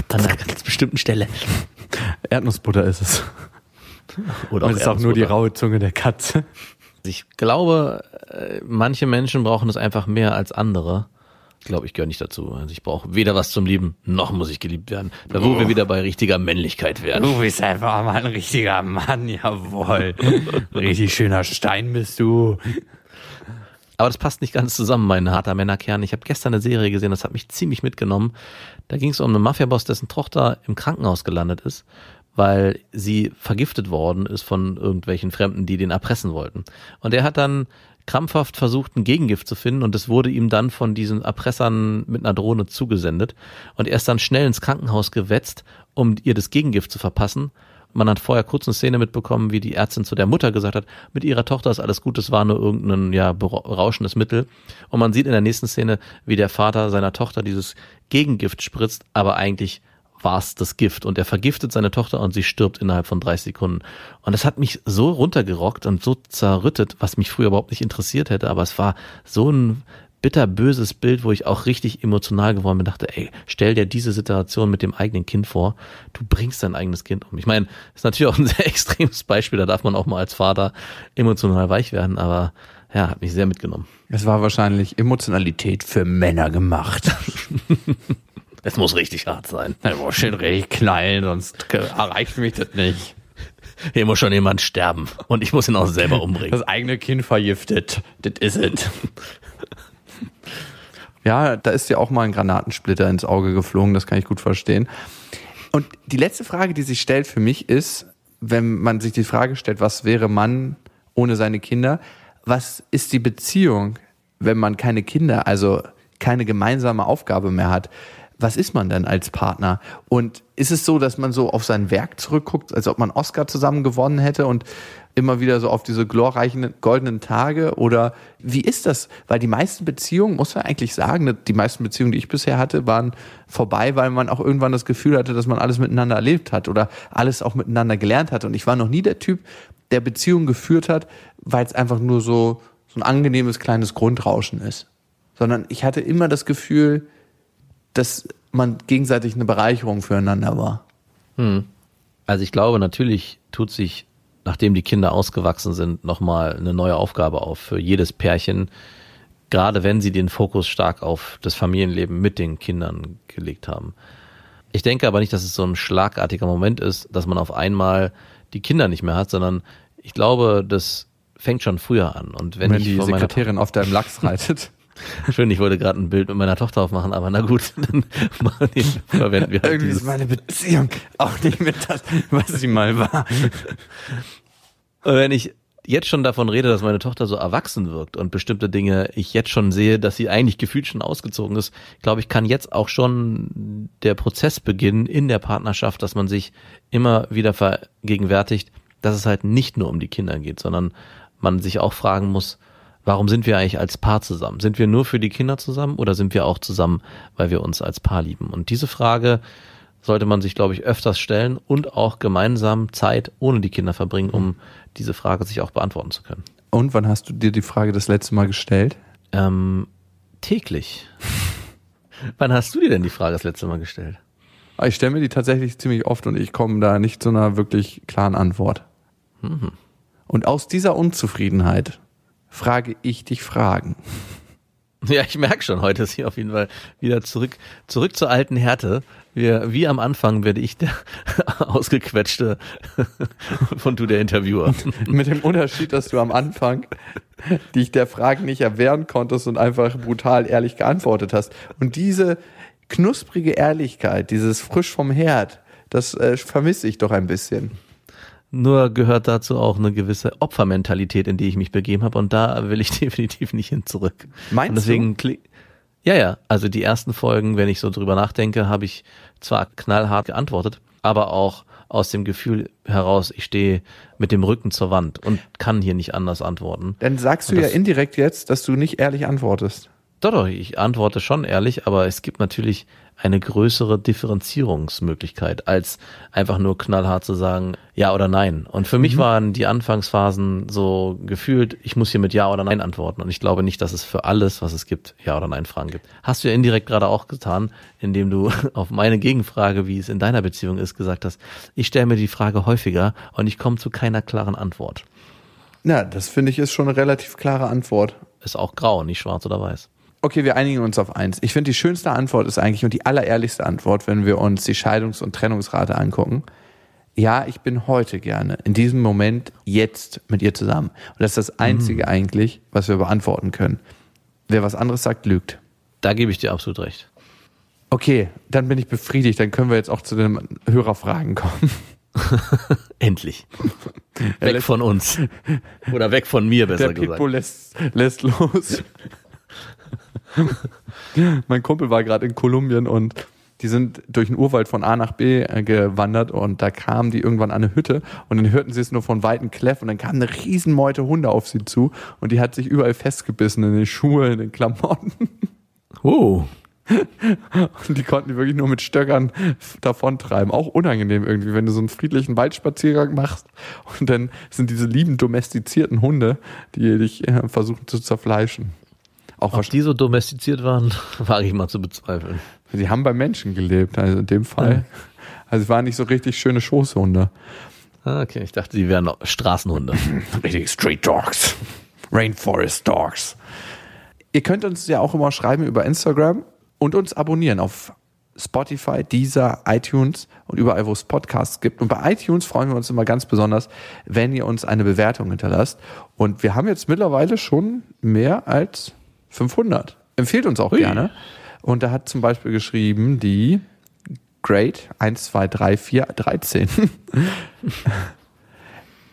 An einer ganz bestimmten Stelle. Erdnussbutter ist es. Oder Und es ist auch nur die raue Zunge der Katze. Ich glaube, äh, manche Menschen brauchen es einfach mehr als andere. Ich glaube, ich gehöre nicht dazu. Also ich brauche weder was zum Lieben, noch muss ich geliebt werden. Da wo wir wieder bei richtiger Männlichkeit wären. Du bist einfach mal ein richtiger Mann, jawohl. Richtig schöner Stein bist du. Aber das passt nicht ganz zusammen, mein harter Männerkern. Ich habe gestern eine Serie gesehen, das hat mich ziemlich mitgenommen. Da ging es um einen Mafiaboss, dessen Tochter im Krankenhaus gelandet ist, weil sie vergiftet worden ist von irgendwelchen Fremden, die den erpressen wollten. Und er hat dann krampfhaft versucht, ein Gegengift zu finden und es wurde ihm dann von diesen Erpressern mit einer Drohne zugesendet. Und er ist dann schnell ins Krankenhaus gewetzt, um ihr das Gegengift zu verpassen. Man hat vorher kurz eine Szene mitbekommen, wie die Ärztin zu der Mutter gesagt hat, mit ihrer Tochter ist alles gut, es war nur irgendein ja, berauschendes Mittel. Und man sieht in der nächsten Szene, wie der Vater seiner Tochter dieses Gegengift spritzt, aber eigentlich war's das Gift und er vergiftet seine Tochter und sie stirbt innerhalb von 30 Sekunden. Und das hat mich so runtergerockt und so zerrüttet, was mich früher überhaupt nicht interessiert hätte, aber es war so ein bitterböses Bild, wo ich auch richtig emotional geworden bin, dachte, ey, stell dir diese Situation mit dem eigenen Kind vor, du bringst dein eigenes Kind um. Ich meine, ist natürlich auch ein sehr extremes Beispiel, da darf man auch mal als Vater emotional weich werden, aber ja, hat mich sehr mitgenommen. Es war wahrscheinlich Emotionalität für Männer gemacht. Es muss richtig hart sein. Das muss schön richtig knallen, sonst erreicht mich das nicht. Hier muss schon jemand sterben und ich muss ihn auch selber umbringen. Das eigene Kind vergiftet. Das is it. Ja, da ist ja auch mal ein Granatensplitter ins Auge geflogen, das kann ich gut verstehen. Und die letzte Frage, die sich stellt für mich ist, wenn man sich die Frage stellt, was wäre man ohne seine Kinder? Was ist die Beziehung, wenn man keine Kinder, also keine gemeinsame Aufgabe mehr hat? Was ist man denn als Partner? Und ist es so, dass man so auf sein Werk zurückguckt, als ob man Oscar zusammen gewonnen hätte und immer wieder so auf diese glorreichen goldenen Tage? Oder wie ist das? Weil die meisten Beziehungen, muss man eigentlich sagen, die meisten Beziehungen, die ich bisher hatte, waren vorbei, weil man auch irgendwann das Gefühl hatte, dass man alles miteinander erlebt hat oder alles auch miteinander gelernt hat. Und ich war noch nie der Typ, der Beziehungen geführt hat, weil es einfach nur so, so ein angenehmes kleines Grundrauschen ist. Sondern ich hatte immer das Gefühl, dass man gegenseitig eine Bereicherung füreinander war. Also ich glaube, natürlich tut sich, nachdem die Kinder ausgewachsen sind, nochmal eine neue Aufgabe auf für jedes Pärchen, gerade wenn sie den Fokus stark auf das Familienleben mit den Kindern gelegt haben. Ich denke aber nicht, dass es so ein schlagartiger Moment ist, dass man auf einmal die Kinder nicht mehr hat, sondern ich glaube, das fängt schon früher an. Und wenn, Wenn, die Sekretärin auf deinem Lachs reitet. Schön, ich wollte gerade ein Bild mit meiner Tochter aufmachen, aber na gut, dann die, verwenden wir halt Irgendwie dieses. ist meine Beziehung auch nicht mehr das, was sie mal war. Und wenn ich jetzt schon davon rede, dass meine Tochter so erwachsen wirkt und bestimmte Dinge ich jetzt schon sehe, dass sie eigentlich gefühlt schon ausgezogen ist, glaube ich, kann jetzt auch schon der Prozess beginnen in der Partnerschaft, dass man sich immer wieder vergegenwärtigt, dass es halt nicht nur um die Kinder geht, sondern man sich auch fragen muss, warum sind wir eigentlich als Paar zusammen? Sind wir nur für die Kinder zusammen oder sind wir auch zusammen, weil wir uns als Paar lieben? Und diese Frage sollte man sich, glaube ich, öfters stellen und auch gemeinsam Zeit ohne die Kinder verbringen, um diese Frage sich auch beantworten zu können. Und wann hast du dir die Frage das letzte Mal gestellt? Ähm, täglich. Wann hast du dir denn die Frage das letzte Mal gestellt? Ah, Ich stelle mir die tatsächlich ziemlich oft und ich komme da nicht zu einer wirklich klaren Antwort. Und aus dieser Unzufriedenheit frage ich dich Fragen. Ja, ich merke schon, heute ist hier auf jeden Fall wieder zurück, zurück zur alten Härte. Wir, wie am Anfang werde ich der ausgequetschte von du der Interviewer. Mit dem Unterschied, dass du am Anfang dich der Fragen nicht erwehren konntest und einfach brutal ehrlich geantwortet hast. Und diese knusprige Ehrlichkeit, dieses frisch vom Herd, das äh, vermisse ich doch ein bisschen. Nur gehört dazu auch eine gewisse Opfermentalität, in die ich mich begeben habe und da will ich definitiv nicht hin zurück. Meinst und deswegen kli- Ja, ja, also die ersten Folgen, wenn ich so drüber nachdenke, habe ich zwar knallhart geantwortet, aber auch aus dem Gefühl heraus, ich stehe mit dem Rücken zur Wand und kann hier nicht anders antworten. Dann sagst du Und ja das- indirekt jetzt, dass du nicht ehrlich antwortest. Doch, doch, ich antworte schon ehrlich, aber es gibt natürlich eine größere Differenzierungsmöglichkeit, als einfach nur knallhart zu sagen, ja oder nein. Und für mich waren die Anfangsphasen so gefühlt, ich muss hier mit Ja oder Nein antworten. Und ich glaube nicht, dass es für alles, was es gibt, Ja oder Nein Fragen gibt. Hast du ja indirekt gerade auch getan, indem du auf meine Gegenfrage, wie es in deiner Beziehung ist, gesagt hast, ich stelle mir die Frage häufiger und ich komme zu keiner klaren Antwort. Na, das finde ich ist schon eine relativ klare Antwort. Ist auch grau, nicht schwarz oder weiß. Okay, wir einigen uns auf eins. Ich finde, die schönste Antwort ist eigentlich und die allerehrlichste Antwort, wenn wir uns die Scheidungs- und Trennungsrate angucken. Ja, ich bin heute gerne, in diesem Moment, jetzt mit ihr zusammen. Und das ist das Einzige eigentlich, was wir beantworten können. Wer was anderes sagt, lügt. Da gebe ich dir absolut recht. Okay, dann bin ich befriedigt. Dann können wir jetzt auch zu den Hörerfragen kommen. Endlich. Weg lässt- von uns. Oder weg von mir, besser Der gesagt. Pitbull lässt, lässt los. mein Kumpel war gerade in Kolumbien und die sind durch den Urwald von A nach B äh, gewandert und da kamen die irgendwann an eine Hütte und dann hörten sie es nur von weitem Kläff und dann kam eine Riesenmeute Hunde auf sie zu und die hat sich überall festgebissen in den Schuhen, in den Klamotten. Oh. Und die konnten die wirklich nur mit Stöckern davontreiben. Auch unangenehm irgendwie, wenn du so einen friedlichen Waldspaziergang machst und dann sind diese lieben domestizierten Hunde, die dich äh, versuchen zu zerfleischen. Auch Ob die so domestiziert waren, wage ich mal zu bezweifeln. Die haben bei Menschen gelebt, also in dem Fall. Also es waren nicht so richtig schöne Schoßhunde. Ah, Okay, ich dachte, die wären Straßenhunde. Richtig Street Dogs. Rainforest Dogs. Ihr könnt uns ja auch immer schreiben über Instagram und uns abonnieren auf Spotify, Deezer, iTunes und überall, wo es Podcasts gibt. Und bei iTunes freuen wir uns immer ganz besonders, wenn ihr uns eine Bewertung hinterlasst. Und wir haben jetzt mittlerweile schon mehr als 500. Empfehlt uns auch gerne. Und da hat zum Beispiel geschrieben die Great 1, 2, 3, 4, 13.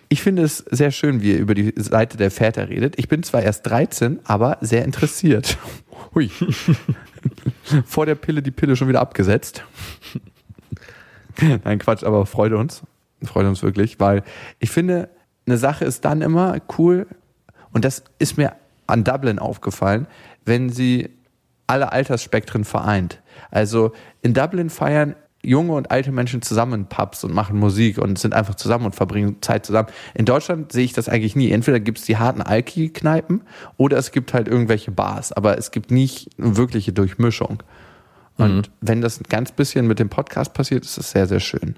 Ich finde es sehr schön, wie ihr über die Seite der Väter redet. Ich bin zwar erst 13, aber sehr interessiert. Hui. Vor der Pille die Pille schon wieder abgesetzt. Nein, Quatsch, aber freut uns. Freut uns wirklich, weil ich finde, eine Sache ist dann immer cool, und das ist mir an Dublin aufgefallen, wenn sie alle Altersspektren vereint. Also in Dublin feiern junge und alte Menschen zusammen in Pubs und machen Musik und sind einfach zusammen und verbringen Zeit zusammen. In Deutschland sehe ich das eigentlich nie. Entweder gibt es die harten Alki-Kneipen oder es gibt halt irgendwelche Bars, aber es gibt nicht eine wirkliche Durchmischung. Und wenn das ein ganz bisschen mit dem Podcast passiert, ist das sehr, sehr schön.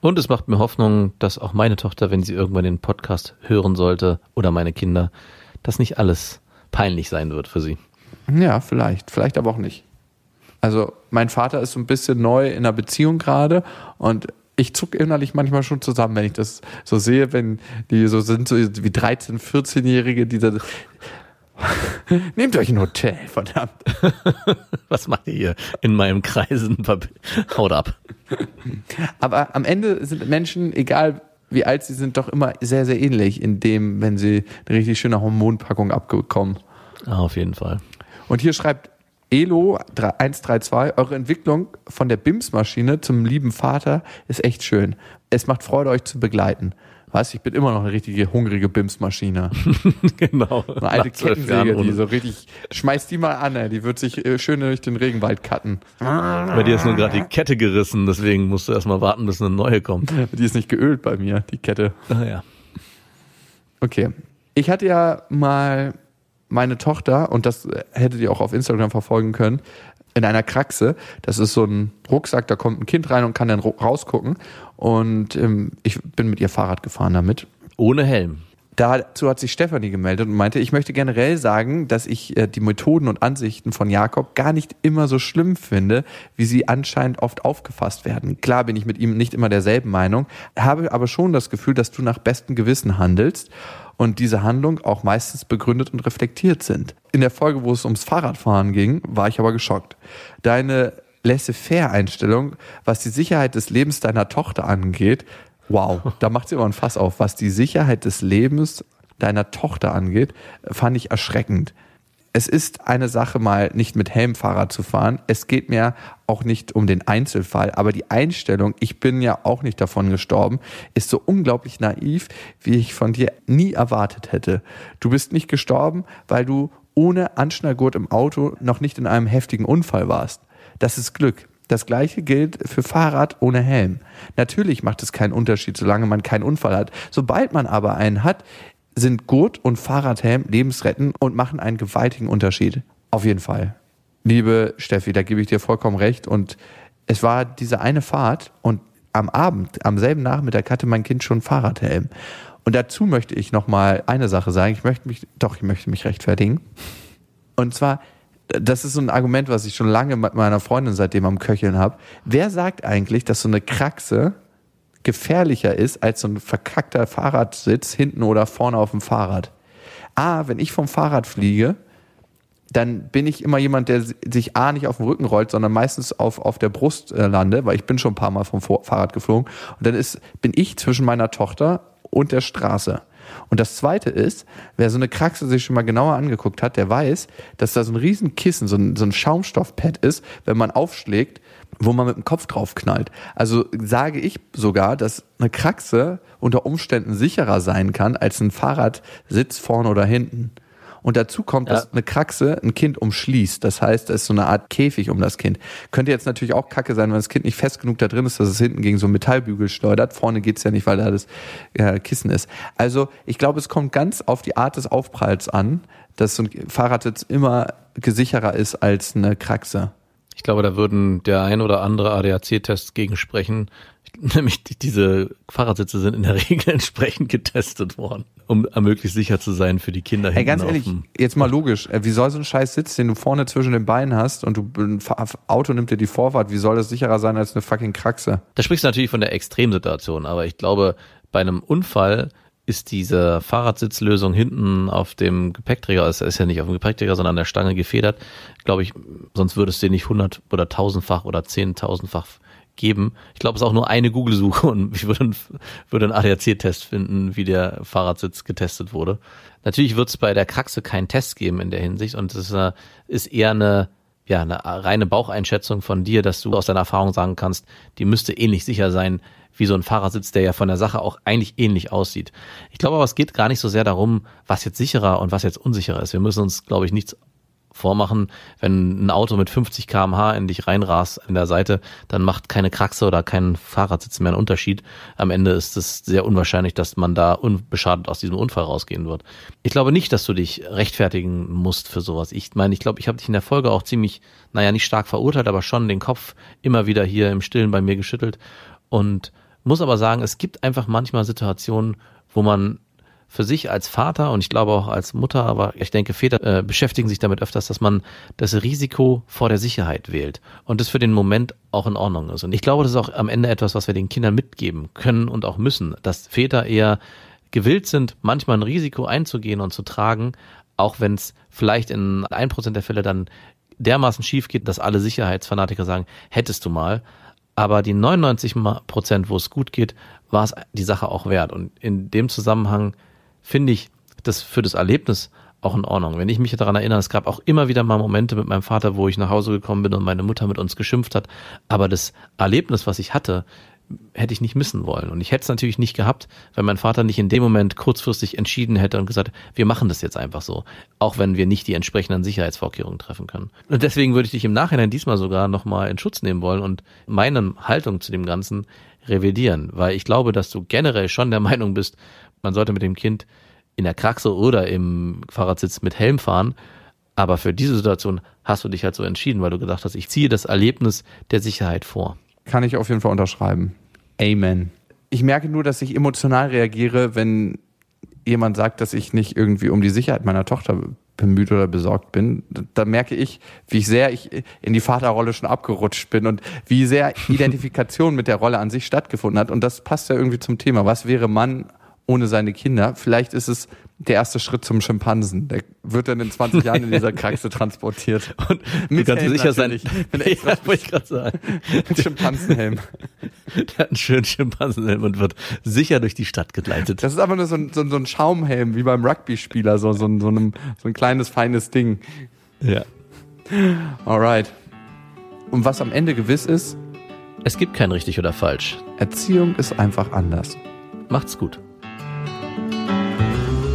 Und es macht mir Hoffnung, dass auch meine Tochter, wenn sie irgendwann den Podcast hören sollte, oder meine Kinder, dass nicht alles peinlich sein wird für sie. Ja, vielleicht, vielleicht aber auch nicht. Also mein Vater ist so ein bisschen neu in einer Beziehung gerade und ich zuck innerlich manchmal schon zusammen, wenn ich das so sehe, wenn die so sind, so wie 13-, 14-Jährige, die da Nehmt euch ein Hotel, verdammt. Was macht ihr hier in meinem Kreisen? Haut ab. Aber am Ende sind Menschen, egal wie alt sie sind, doch immer sehr, sehr ähnlich in dem, wenn sie eine richtig schöne Hormonpackung abbekommen. Ah, auf jeden Fall. Und hier schreibt Elo 132, eure Entwicklung von der BIMS-Maschine zum lieben Vater ist echt schön. Es macht Freude, euch zu begleiten. Weißt, ich bin immer noch eine richtige hungrige BIMS-Maschine. genau. Eine alte Kettensäge, die so richtig, schmeiß die mal an, ey. die wird sich äh, schön durch den Regenwald cutten. Bei dir ist nur gerade die Kette gerissen, deswegen musst du erstmal warten, bis eine neue kommt. Die ist nicht geölt bei mir, die Kette. Ah, ja. Okay. Ich hatte ja mal meine Tochter, und das äh, hättet ihr auch auf Instagram verfolgen können, in einer Kraxe. Das ist so ein Rucksack, da kommt ein Kind rein und kann dann rausgucken. Und ähm, ich bin mit ihr Fahrrad gefahren damit. Ohne Helm. Dazu hat sich Stefanie gemeldet und meinte, ich möchte generell sagen, dass ich äh, die Methoden und Ansichten von Jakob gar nicht immer so schlimm finde, wie sie anscheinend oft aufgefasst werden. Klar bin ich mit ihm nicht immer derselben Meinung, habe aber schon das Gefühl, dass du nach bestem Gewissen handelst und diese Handlung auch meistens begründet und reflektiert sind. In der Folge, wo es ums Fahrradfahren ging, war ich aber geschockt. Deine Laissez-faire-Einstellung, was die Sicherheit des Lebens deiner Tochter angeht, wow, da macht sie immer ein Fass auf. Was die Sicherheit des Lebens deiner Tochter angeht, fand ich erschreckend. Es ist eine Sache, mal nicht mit Helm Fahrrad zu fahren. Es geht mir auch nicht um den Einzelfall, aber die Einstellung, ich bin ja auch nicht davon gestorben, ist so unglaublich naiv, wie ich von dir nie erwartet hätte. Du bist nicht gestorben, weil du ohne Anschnallgurt im Auto noch nicht in einem heftigen Unfall warst. Das ist Glück. Das gleiche gilt für Fahrrad ohne Helm. Natürlich macht es keinen Unterschied, solange man keinen Unfall hat. Sobald man aber einen hat, sind Gurt und Fahrradhelm lebensrettend und machen einen gewaltigen Unterschied. Auf jeden Fall. Liebe Steffi, da gebe ich dir vollkommen recht. Und es war diese eine Fahrt und am Abend, am selben Nachmittag hatte mein Kind schon Fahrradhelm. Und dazu möchte ich nochmal eine Sache sagen. Ich möchte mich, doch, ich möchte mich rechtfertigen. Und zwar, das ist so ein Argument, was ich schon lange mit meiner Freundin seitdem am Köcheln habe. Wer sagt eigentlich, dass so eine Kraxe gefährlicher ist als so ein verkackter Fahrradsitz hinten oder vorne auf dem Fahrrad? A, wenn ich vom Fahrrad fliege, dann bin ich immer jemand, der sich A nicht auf den Rücken rollt, sondern meistens auf, auf der Brust äh, lande, weil ich bin schon ein paar Mal vom Fahrrad geflogen. Und dann ist, bin ich zwischen meiner Tochter und der Straße. Und das zweite ist, wer so eine Kraxe sich schon mal genauer angeguckt hat, der weiß, dass da so ein riesen Kissen, so ein, so ein Schaumstoffpad ist, wenn man aufschlägt, wo man mit dem Kopf drauf knallt. Also sage ich sogar, dass eine Kraxe unter Umständen sicherer sein kann als ein Fahrradsitz vorne oder hinten. Und dazu kommt, Ja. dass eine Kraxe ein Kind umschließt. Das heißt, es ist so eine Art Käfig um das Kind. Könnte jetzt natürlich auch kacke sein, wenn das Kind nicht fest genug da drin ist, dass es hinten gegen so einen Metallbügel schleudert. Vorne geht's ja nicht, weil da das äh, Kissen ist. Also ich glaube, es kommt ganz auf die Art des Aufpralls an, dass so ein Fahrradsitz immer gesicherer ist als eine Kraxe. Ich glaube, da würden der ein oder andere ADAC-Test gegensprechen. Nämlich die- diese Fahrradsitze sind in der Regel entsprechend getestet worden, um möglichst sicher zu sein für die Kinder Ey, ganz ehrlich, jetzt mal logisch. Äh, Wie soll so ein scheiß Sitz, den du vorne zwischen den Beinen hast und du ein Auto nimmt dir die Vorfahrt, wie soll das sicherer sein als eine fucking Kraxe? Da sprichst du natürlich von der Extremsituation, aber ich glaube, bei einem Unfall ist diese Fahrradsitzlösung hinten auf dem Gepäckträger, es ist ja nicht auf dem Gepäckträger, sondern an der Stange gefedert, glaube ich, sonst würde es den nicht hundert- oder tausendfach oder zehntausendfach geben. Ich glaube, es ist auch nur eine Google-Suche und ich würde, einen- würde einen ADAC-Test finden, wie der Fahrradsitz getestet wurde. Natürlich wird es bei der Kraxe keinen Test geben in der Hinsicht und es ist, äh, ist eher eine ja, eine reine Baucheinschätzung von dir, dass du aus deiner Erfahrung sagen kannst, die müsste ähnlich sicher sein wie so ein Fahrersitz, der ja von der Sache auch eigentlich ähnlich aussieht. Ich glaube aber, es geht gar nicht so sehr darum, was jetzt sicherer und was jetzt unsicherer ist. Wir müssen uns, glaube ich, nichts vormachen, wenn ein Auto mit 50 km/h in dich reinrast in der Seite, dann macht keine Kraxe oder kein Fahrradsitz mehr einen Unterschied. Am Ende ist es sehr unwahrscheinlich, dass man da unbeschadet aus diesem Unfall rausgehen wird. Ich glaube nicht, dass du dich rechtfertigen musst für sowas. Ich meine, ich glaube, ich habe dich in der Folge auch ziemlich, naja, nicht stark verurteilt, aber schon den Kopf immer wieder hier im Stillen bei mir geschüttelt und muss aber sagen, es gibt einfach manchmal Situationen, wo man für sich als Vater und ich glaube auch als Mutter, aber ich denke, Väter äh, beschäftigen sich damit öfters, dass man das Risiko vor der Sicherheit wählt und das für den Moment auch in Ordnung ist. Und ich glaube, das ist auch am Ende etwas, was wir den Kindern mitgeben können und auch müssen, dass Väter eher gewillt sind, manchmal ein Risiko einzugehen und zu tragen, auch wenn es vielleicht in ein Prozent der Fälle dann dermaßen schief geht, dass alle Sicherheitsfanatiker sagen, hättest du mal. Aber die 99 Ma- Prozent, wo es gut geht, war es die Sache auch wert. Und in dem Zusammenhang finde ich das für das Erlebnis auch in Ordnung. Wenn ich mich daran erinnere, es gab auch immer wieder mal Momente mit meinem Vater, wo ich nach Hause gekommen bin und meine Mutter mit uns geschimpft hat. Aber das Erlebnis, was ich hatte, hätte ich nicht missen wollen. Und ich hätte es natürlich nicht gehabt, wenn mein Vater nicht in dem Moment kurzfristig entschieden hätte und gesagt, wir machen das jetzt einfach so, auch wenn wir nicht die entsprechenden Sicherheitsvorkehrungen treffen können. Und deswegen würde ich dich im Nachhinein diesmal sogar nochmal in Schutz nehmen wollen und meine Haltung zu dem Ganzen revidieren, weil ich glaube, dass du generell schon der Meinung bist, man sollte mit dem Kind in der Kraxe oder im Fahrradsitz mit Helm fahren. Aber für diese Situation hast du dich halt so entschieden, weil du gedacht hast, ich ziehe das Erlebnis der Sicherheit vor. Kann ich auf jeden Fall unterschreiben. Amen. Ich merke nur, dass ich emotional reagiere, wenn jemand sagt, dass ich nicht irgendwie um die Sicherheit meiner Tochter bemüht oder besorgt bin. Da merke ich, wie sehr ich in die Vaterrolle schon abgerutscht bin und wie sehr Identifikation mit der Rolle an sich stattgefunden hat. Und das passt ja irgendwie zum Thema. Was wäre Mann ohne seine Kinder? Vielleicht ist es der erste Schritt zum Schimpansen. Der wird dann in 20 Jahren in dieser Kraxe transportiert. Und Mit du kannst Helm sicher sein, natürlich. Mit ja, extra wollte ich gerade sagen. Mit Schimpansenhelm. Der hat einen schönen Schimpansenhelm und wird sicher durch die Stadt geleitet. Das ist aber nur so ein, so so ein Schaumhelm, wie beim Rugby-Spieler, so, so, ein, so, einem, so ein kleines, feines Ding. Ja. Alright. Und was am Ende gewiss ist, Es gibt kein richtig oder falsch. Erziehung ist einfach anders. Macht's gut.